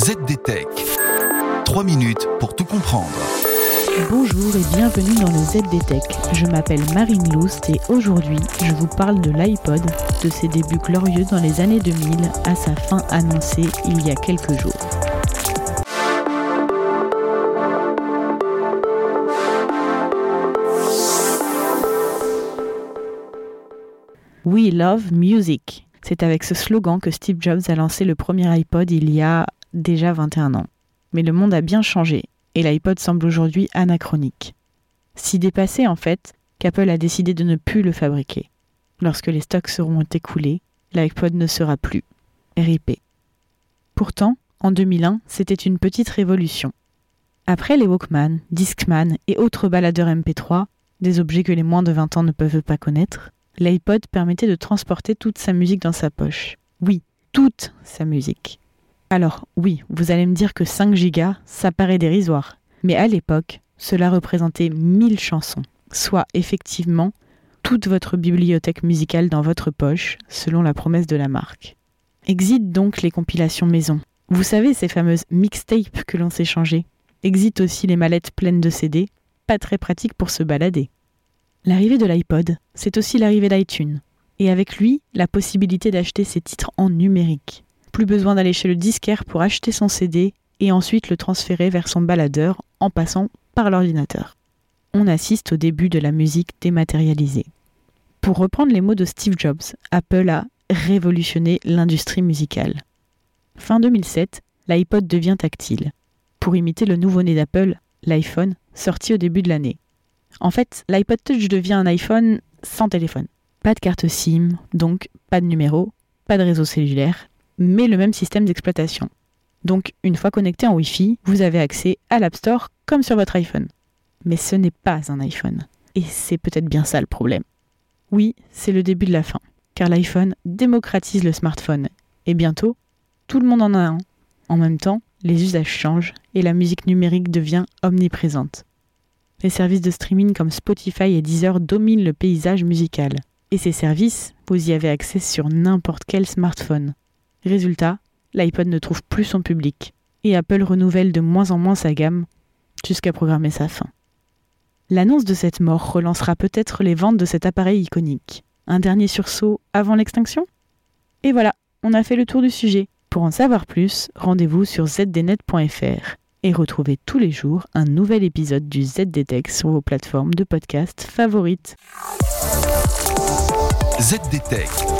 ZDTech. 3 minutes pour tout comprendre. Bonjour et bienvenue dans le ZDTech. Je m'appelle Marine Loust et aujourd'hui je vous parle de l'iPod, de ses débuts glorieux dans les années 2000 à sa fin annoncée il y a quelques jours. We love music. C'est avec ce slogan que Steve Jobs a lancé le premier iPod il y a déjà 21 ans. Mais le monde a bien changé et l'iPod semble aujourd'hui anachronique. Si dépassé en fait qu'Apple a décidé de ne plus le fabriquer. Lorsque les stocks seront écoulés, l'iPod ne sera plus. RIP. Pourtant, en 2001, c'était une petite révolution. Après les Walkman, Discman et autres baladeurs MP3, des objets que les moins de 20 ans ne peuvent pas connaître, l'iPod permettait de transporter toute sa musique dans sa poche. Oui, toute sa musique. Alors oui, vous allez me dire que 5 gigas, ça paraît dérisoire. Mais à l'époque, cela représentait 1000 chansons, soit effectivement toute votre bibliothèque musicale dans votre poche, selon la promesse de la marque. Exit donc les compilations maison. Vous savez ces fameuses mixtapes que l'on s'échangeait. Exit aussi les mallettes pleines de CD, pas très pratique pour se balader. L'arrivée de l'iPod, c'est aussi l'arrivée d'iTunes. Et avec lui, la possibilité d'acheter ses titres en numérique. Plus besoin d'aller chez le disquaire pour acheter son CD et ensuite le transférer vers son baladeur en passant par l'ordinateur. On assiste au début de la musique dématérialisée. Pour reprendre les mots de Steve Jobs, Apple a révolutionné l'industrie musicale. Fin 2007, l'iPod devient tactile. Pour imiter le nouveau-né d'Apple, l'iPhone, sorti au début de l'année. En fait, l'iPod Touch devient un iPhone sans téléphone. Pas de carte SIM, donc pas de numéro, pas de réseau cellulaire, mais le même système d'exploitation. Donc, une fois connecté en Wi-Fi, vous avez accès à l'App Store comme sur votre iPhone. Mais ce n'est pas un iPhone. Et c'est peut-être bien ça le problème. Oui, c'est le début de la fin, car l'iPhone démocratise le smartphone. Et bientôt, tout le monde en a un. En même temps, les usages changent et la musique numérique devient omniprésente. Les services de streaming comme Spotify et Deezer dominent le paysage musical. Et ces services, vous y avez accès sur n'importe quel smartphone. Résultat, l'iPod ne trouve plus son public, et Apple renouvelle de moins en moins sa gamme, jusqu'à programmer sa fin. L'annonce de cette mort relancera peut-être les ventes de cet appareil iconique. Un dernier sursaut avant l'extinction? Et voilà, on a fait le tour du sujet. Pour en savoir plus, rendez-vous sur zdnet.fr et retrouvez tous les jours un nouvel épisode du ZDTech sur vos plateformes de podcast favorites. ZDTech.